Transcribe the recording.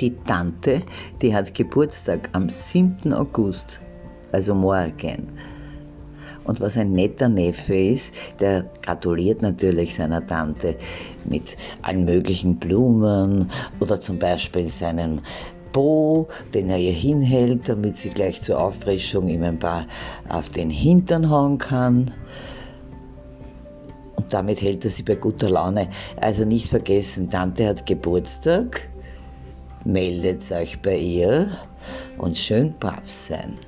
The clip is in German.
Die Tante, die hat Geburtstag am 7. August, also morgen. Und was ein netter Neffe ist, der gratuliert natürlich seiner Tante mit allen möglichen Blumen oder zum Beispiel seinem Po, den er ihr hinhält, damit sie gleich zur Auffrischung ihm ein paar auf den Hintern hauen kann. Und damit hält er sie bei guter Laune. Also nicht vergessen, Tante hat Geburtstag. Meldet euch bei ihr und schön brav sein.